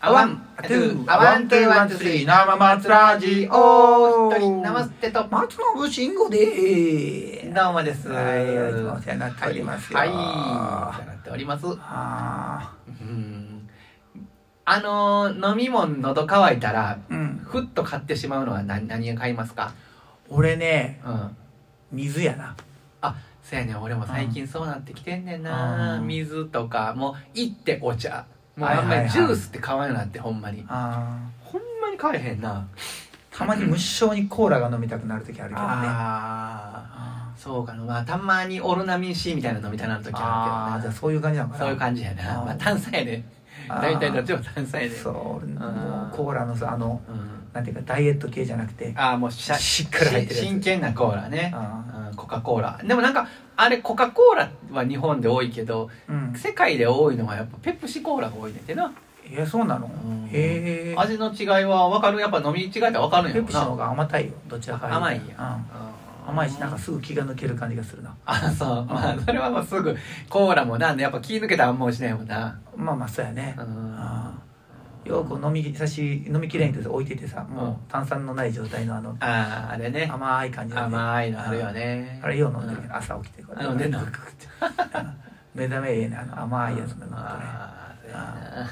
a one、a two、a one、two、one、two、three、生松ラジオ一人、生捨てと、松信慎吾でーどうもです。はい、いつもお世話になっておりますよ。はい、はい、お世話になっております。あうん。あのー、飲み物喉乾いたら、ーうん。ふっと買ってしまうのは何、何が買いますか俺ね、うん。水やな。あ、そうやね俺も最近そうなってきてんねんな、うん水とか、もう、行ってお茶。もうあんまりジュースって買わんようになって、ほんまに。あほんまに買えへんな。ーたまに無性にコーラが飲みたくなる時あるけどね。ああ。あそうかな。まあ、たまにオロナミン C みたいなの飲みたいな時あるけどな。じゃあそういう感じなのかな。そういう感じやな。まあ、炭酸やね。あー大体どっちも炭酸やね。そう、もあーうコーラのさ、あの、うん。なんていうか、ダイエット系じゃなくて、ああ、もうしゃしっかり入ってる真剣なコーラね。あうんコカ・コーラ。でもなんか、あれ、コカ・コーラは日本で多いけど、ーうん。世界で多いのはやっぱペプシコーラが多いねんてな。え、そうなの？うんへえ。味の違いは分かるやっぱ飲み違いって分かるんやろな。ペプシの方が甘たいよ。どちらか甘いんや。うん。甘いし、なんかすぐ気が抜ける感じがするな。あ、そう。まあ、それはもうすぐ、コーラもなんで、やっぱ気抜けたらあんましないもんな。まあまあそうやね、うんよく飲みさし飲みきれんけど置いててさもうんう炭酸のない状態のあのああ、あれね。甘い感じのね甘いのあるよね。あれよう飲んでるけど朝起きてこあ飲んでんの目覚めええねあの甘いやつの飲むとねあ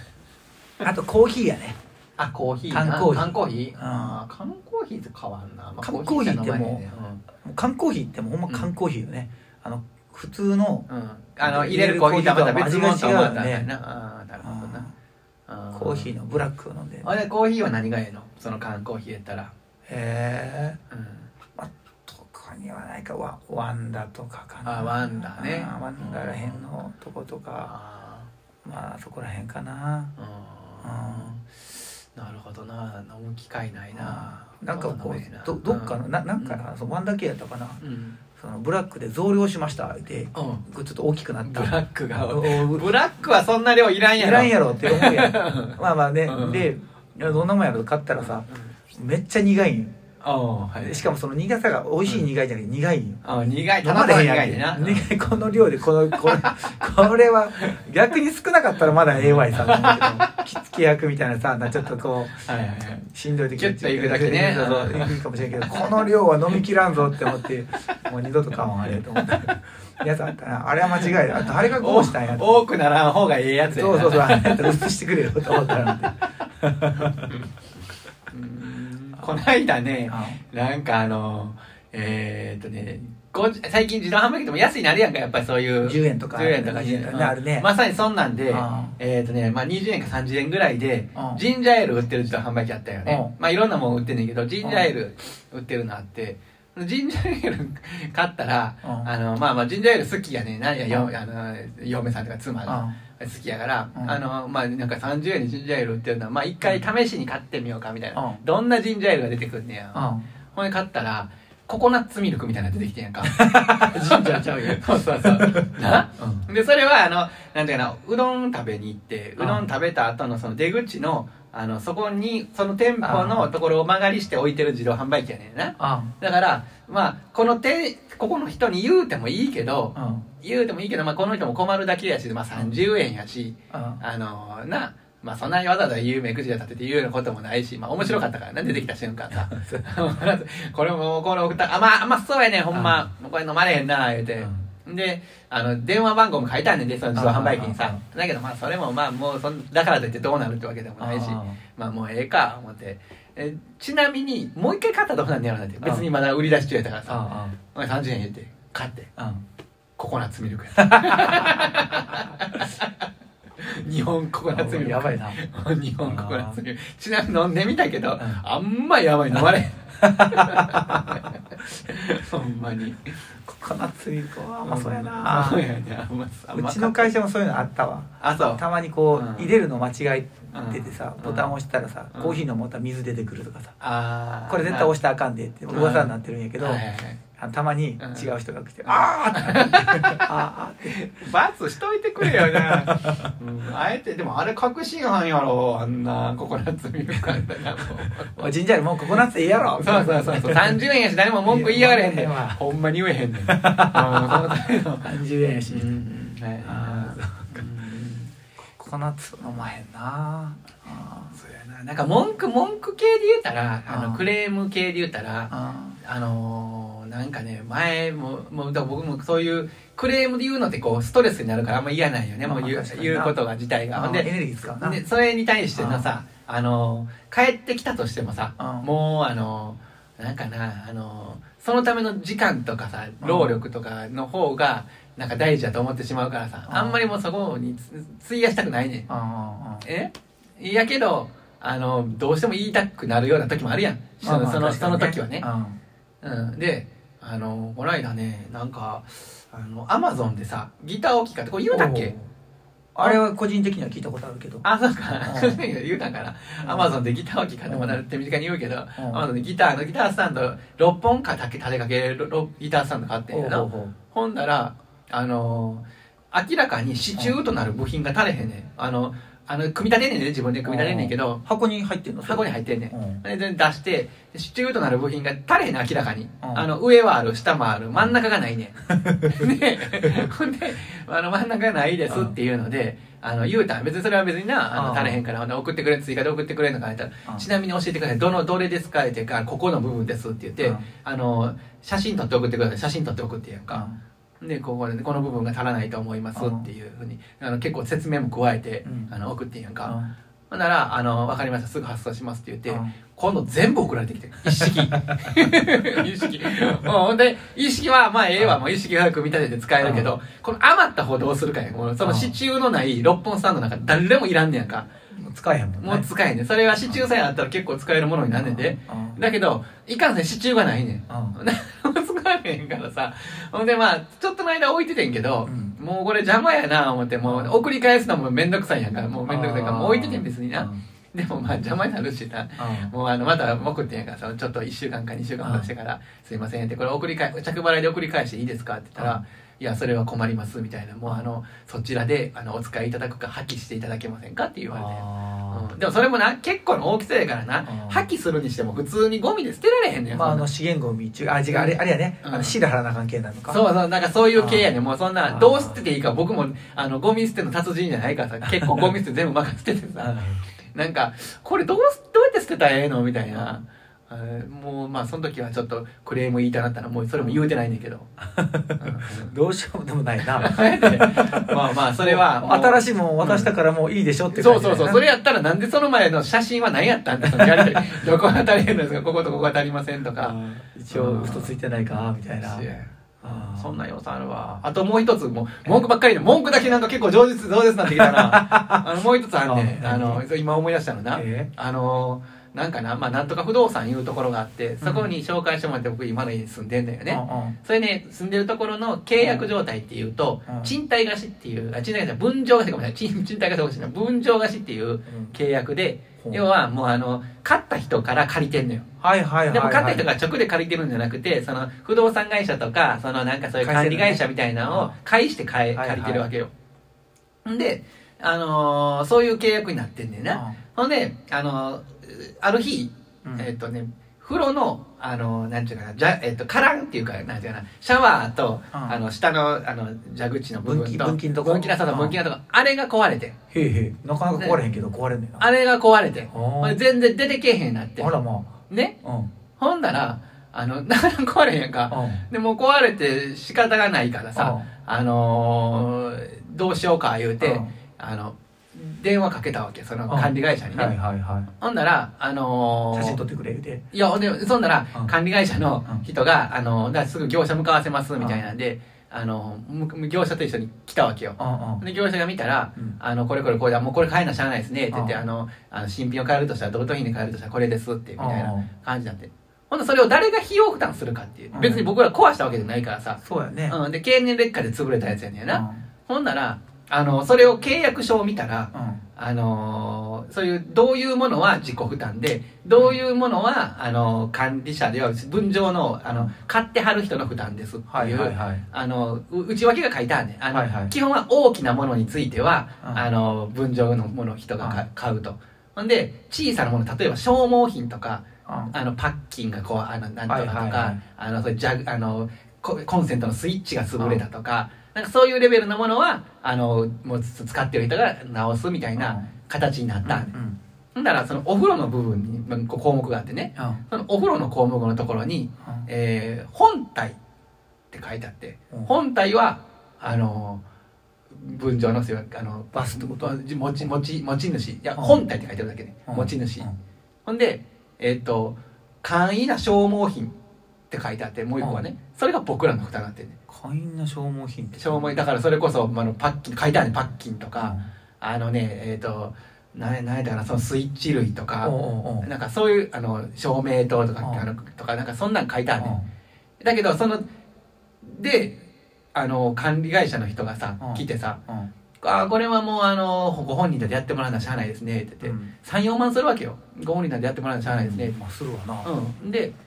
あとコーヒーやねあ、コーヒーな？缶コーヒー缶コーヒー？うんあー缶コーヒーって変わんな。まあ缶コーヒーってもう缶コーヒーってもうほんま缶コーヒーよね、あの普通のうん。うん。あの、入れるコーヒーとはまた別物とはまた味が違うよねな。あーなるほどな。あコーヒーのブラックを飲んで。へあれ、コーヒーは何がええの？その缶コーヒーやったら。え。うん。他にはないか。ワワンダとかかな。あワンダね。あワンダらへんのとことか。あまあそこらへんかな。ー。うん。なるほどな。飲む機会ないな。なんかこうどどっかのななんかな、そのワンダ系やったかな。うん。そのブラックで増量しましたってうん。ちょっと大きくなったブラックが。おブラックはそんな量いらんいやろ。らんやろって思うやん まあまあね、うんでどんなもんやろ買ったらさめっちゃ苦いん。しかもその苦さが美味しい苦いじゃなくて苦いんよ。あ苦い。飲まれへんやん苦いでな。苦いこの量でこのこれこれは逆に少なかったらまだええわいさ。と思うけど着付け役みたいなさなちょっとこうはいはいはい。しんどい時キュッといくだけね。いいかもしれんけどこの量は飲みきらんぞって思ってもう二度と買わんあれと思って。やつあったな。あれは間違いだ。誰がこうしたんやと多くならん方がええやつやな。そうそうそう。あれやったら薄してくれよと思ったらこないだねなんかあのえー、っとねご最近自動販売機でも安いなるやんかやっぱりそういう。10円とか10円とか20円とかねあるね。まさにそんなんでうん。えー、っとねまあ20円か30円ぐらいでうん。ジンジャーエール売ってる自動販売機あったよね。うまあいろんなもん売ってんねんけどジンジャーエール売ってるのあってジンジャーエール買ったらうん。あのまあまあジンジャーエール好きやねなんやよあの嫁さんとか妻がう好きやから、うん。あのまあなんか30円にジンジャーエール売ってるのはまあ一回試しに買ってみようかみたいな、うん。どんなジンジャーエールが出てくんねや、ん。ほんで買ったらココナッツミルクみたいなの出てきてんやんか。ジンジャーちゃうよ。そうそうそう。な？うん。でそれはあのなんていうかなうどん食べに行ってうどん食べた後のその出口のあのそこにその店舗のところを曲がりして置いてる自動販売機やねんな。あ。だからまあこの手ここの人に言うてもいいけどうん。言うてもいいけど、まあ、この人も困るだけやし、まあ、30円やし、うん。あのな、まあ、そんなにわざわざ有名くじで立てて言うようなこともないし、まあ、面白かったからな、出てきた瞬間さ。これも、このあ、まあ、あんまそうやねん、ほんま。これ飲まれへんな、言うて。で、あの、電話番号も書いてあんねんで、その自動販売機にさ。だけど、まあ、それも、まあ、もうそん、だからといってどうなるってわけでもないし、まあ、もうええか、思って。えちなみに、もう一回買ったらどうなんねやろなって。別にまだ売り出し中やったからさ。あお前30円言って、買って。ココナッツミルクや 日本ココナッツミルク。やばいな。日本ココナッツミルク。ちなみに飲んでみたけど、ん。あんまやばい飲まれ ほんまに。ココナッツミルクは甘そうやな。そうやね。うちの会社もそういうのあったわ。あそう。たまにこう入れるの間違えててさうん。ボタン押したらさうん。コーヒー飲もうたら水出てくるとかさ。これ絶対押したらあかんでって噂になってるんやけどはいはいたまにうん。違う人が来て「あー。ってなってあーあーって。罰しといてくれよな、うん、あえてでもあれ確信犯やろあんなココナッツミルクあんたなもうおいジンジャーエールもうココナッツええやろ。そうそうそうそう。30円やし誰も文句言いやがれへんねん。ほんまに言えへんねん。うんそのための30円やしうん。はい。ココナッツ飲まへんな。あな。なんか文句文句系で言うたらあのクレーム系で言うたらああのーなんかね前ももう僕もそういうクレームで言うのってこうストレスになるからあんま嫌なんよね、もう言う言うことが自体が。ほんであエネルギー使うな。でそれに対してのさあの帰ってきたとしてもさうん。もうあのなんかなあのそのための時間とかさうん。労力とかの方がなんか大事だと思ってしまうからさうん。あんまりもうそこにつ費やしたくないねえ？いやけどあのどうしても言いたくなるような時もあるやん。そのそのその時はね。うん、であのこの間ねなんかあのアマゾンでさギター置きかってこれ言うたっけ？あれは個人的には聞いたことあるけど。あそうか。うん。言うたからアマゾンでギター置きかってまだ手短に言うけどアうん。マゾンでギターのギタースタンド6本か立てかけギタースタンド買ってんやなほんだらあの明らかに支柱となる部品が足れへんねん。あのあの組み立てんねんね自分で組み立てんねんけど箱に入ってんの？箱に入ってんねん。うん。でで出してで支柱となる部品が足れへん明らかに、うん。あの上はある下もある真ん中がないねん。でほんであの真ん中がないですっていうので、あの言うたん別にそれは別になあのうん。足れへんから送ってくれ追加で送ってくれんのか言ったら、うん。ちなみに教えてください。どのどれですかっていうかここの部分ですって言って、うん。あの写真撮って送ってください。写真撮って送ってやんか、でここでこの部分が足らないと思いますっていうふうにあの結構説明も加えて、うんあの送ってんやんか、うんほんなら、あの、わかりました、すぐ発送しますって言って、うん今度全部送られてきて、一式。一式。ほんで、一式は、まあ、ええわ、もう一式が組み立てて使えるけど、この余った方どうするかやん。その支柱のない6本スタンドなんか誰もいらんねやんか。もう使えへんもんねもう使えんねん。それは支柱さえあったら結構使えるものになんねんで。うんだけど、いかんせん支柱がないねん。うん使えへんからさ。ほんでまあ、ちょっとの間置いててんけど、うんもうこれ邪魔やな思って、もう送り返すのもめんどくさいやんか。もうめんどくさいから、もう置いててん別にな。うんでもまあ邪魔になるしな。うんもうあの、また送ってんやからさ、ちょっと1週間か2週間ほどしてから、すいませんって、これ送り返、着払いで送り返していいですかって言ったら、いや、それは困りますみたいな、もうあの、そちらで、あの、お使いいただくか破棄していただけませんかって言われて。あうん。でもそれもな、結構の大きさやからな、うん。破棄するにしても普通にゴミで捨てられへんねん。ーまああの資源ゴミ中あ違うあれあれやね。うん。あのシール貼らなあかん系なのか。そうそう、なんかそういう系やねん。もうそんな、うん。どう捨てていいか、僕も、あの、ゴミ捨ての達人じゃないからさ、結構ゴミ捨て全部任せててさ、なんか、これどうす、どうやって捨てたらええのみたいな。もう、まあ、その時はちょっとクレーム言いたなったら、もうそれも言うてないねんけど。どうしようもでもないな まあまあ、それは。新しいもん渡したからもういいでしょってそうそうそう。それややったらなんでその前の写真は何やったんとり どこが足りへんのですかこことここが足りませんとか。一応嘘ついてないかみたいなそんな要素あるわ。あともう一つ、もう、文句ばっかりで、文句だけなんか結構上手、上手になってきたな。あの、もう一つあんねん。ああの、今思い出したのな。えあの、なんかな、まあ、なんとか不動産いうところがあって、そこに紹介してもらって僕今の家に住んでんだよね。ねそれね、住んでるところの契約状態っていうと、うん賃貸貸しっていう、あ、賃貸貸し分譲貸しかもしれない。賃賃貸貸しかもしれない。分譲貸しっていう契約で、ほう要はもうあの、買った人から借りてんのよ。はいはいはいでも買った人が直で借りてるんじゃなくて、その不動産会社とか、そのなんかそういう管理会社みたいなのを返して買えはいはい借りてるわけよ。んで、あのーそういう契約になってんねんな。ほんで、あのーある日、うん。えっ、とね、風呂の、あのーなんていうかな、じゃ、えっ、と、カランっていうか、なんていうかな、シャワーと、うん。あの、下の、あの、蛇口の部分と、分岐分岐のとこ。分岐のそうそううん。分岐のとこ、あれが壊れてん。へえへえ。なかなか壊れへんけど壊れんねんな。あれが壊れて全然出てけえへんなって。あ。らまね。あうん。ほんだら、あの、なかなか壊れへんか。うん。でもう壊れて仕方がないからさ、あのーどうしようか言うて、うんあの、電話かけたわけ、そのうん管理会社にね。はいはいはいほんなら、あのー写真撮ってくれ言うて？いや、ほんで、そんならうん、管理会社のうん人が、あの、だからすぐ業者向かわせますみたいなんで、あの、む業者と一緒に来たわけよ。で、業者が見たら、うんあの、これこれこれだ、もうこれ買えなしゃあないですね、って言って、うんあの、あの新品を買えるとしたら、同等品で買えるとしたらこれですって、みたいなうん感じになって。ほんで、それを誰が費用負担するかっていうう。ん別に僕ら壊したわけじゃないからさ。そうやねうん。で、経年劣化で潰れたやつやねんな。うんほんなら、あの、それを契約書を見たら、うん。あのーそういう、どういうものは自己負担で、どういうものは、あのー管理者では、分譲の、あの、買ってはる人の負担ですっていう、はいはいはい。あの、う内訳が書いてあるねん。あの、はいはい。基本は大きなものについては、うん。あの、分譲のものを人が買うと。ほんで、小さなもの、例えば消耗品とか、うん。あの、パッキンがこう、あの、なんとかとか、はいはいはい。あの、そういうジャグ、あの、ココンセントのスイッチが潰れたとか、なんかそういうレベルのものは、あの、もう使ってる人が直すみたいな形になった。んでうん。ほんならそのお風呂の部分に項目があってね。うん。そのお風呂の項目のところに、えー本体って書いてあって、うん。本体はあの文章のせいあのバスってこと持ち持ち持ち主。いや、うん。本体って書いてあるだけね、うん。持ち主、うん。ほんでえっ、と簡易な消耗品って書いてあってもう一個はね、それが僕らの蓋になってるね簡易な消耗品。って消耗だからそれこそ、あのパッキン書いてあるねパッキンとか、うん。あのねえっ、と何何やったかなそのスイッチ類とか、なんかそういうあの照明灯とか,、うんあのとかなんかそんなん書いてあるね、だけどそのであの管理会社の人がさ、うん。来てさうん。うん「あーこれはもうあのご本人でやってもらうのはしゃあないですね」って言って、34万するわけよ。ご本人でやってもらうのはしゃあないですね、まあするわな。うん、で「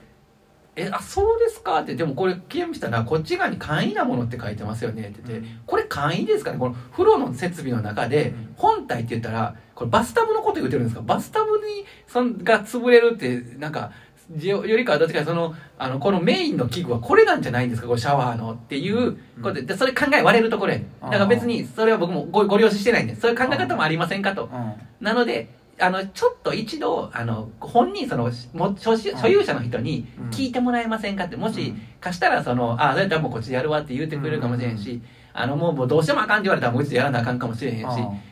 えあそうですか?」って「でもこれゲームしたらこっち側に簡易なものって書いてますよね」って言って、うん。これ簡易ですかね？この風呂の設備の中でうん。本体って言ったらこれバスタブのこと言ってるんですか？バスタブにそんが潰れるってなんかよよりかはどっちかそのあのこのメインの器具はこれなんじゃないんですか？これシャワーのっていうことででそれ考え割れるところやだから別にそれは僕もごご了承してないんでそういう考え方もありませんかと。うん。なのであのちょっと一度あの本人そのも所有所有者の人にうん。聞いてもらえませんかってもしうん。貸したらそのあそれやったらもうこっちでやるわって言ってくれるかもしれんし、あのもうもうどうしてもあかんって言われたらもううちでやらなあかんかもしれへんし、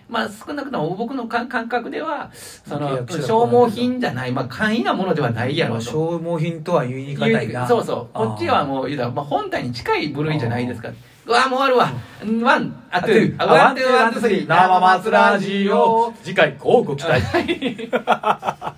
まあ少なくとも僕の感感覚ではそ契の消耗品じゃない、まあ、簡易なものではないやろうと。消耗品とは言い難いな。そうそう。こっちはもうまあ、本体に近い部類じゃないですか。うわもう終わるわ。ワンあトゥー。あワンツーワンツースリー。生松ラジオ。次回こうご期待